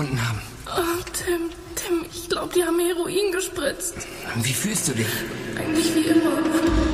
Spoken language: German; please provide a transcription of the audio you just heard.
gefunden haben. Oh, Tim, Tim, ich glaube, die haben Heroin gespritzt. Wie fühlst du dich? Eigentlich wie immer.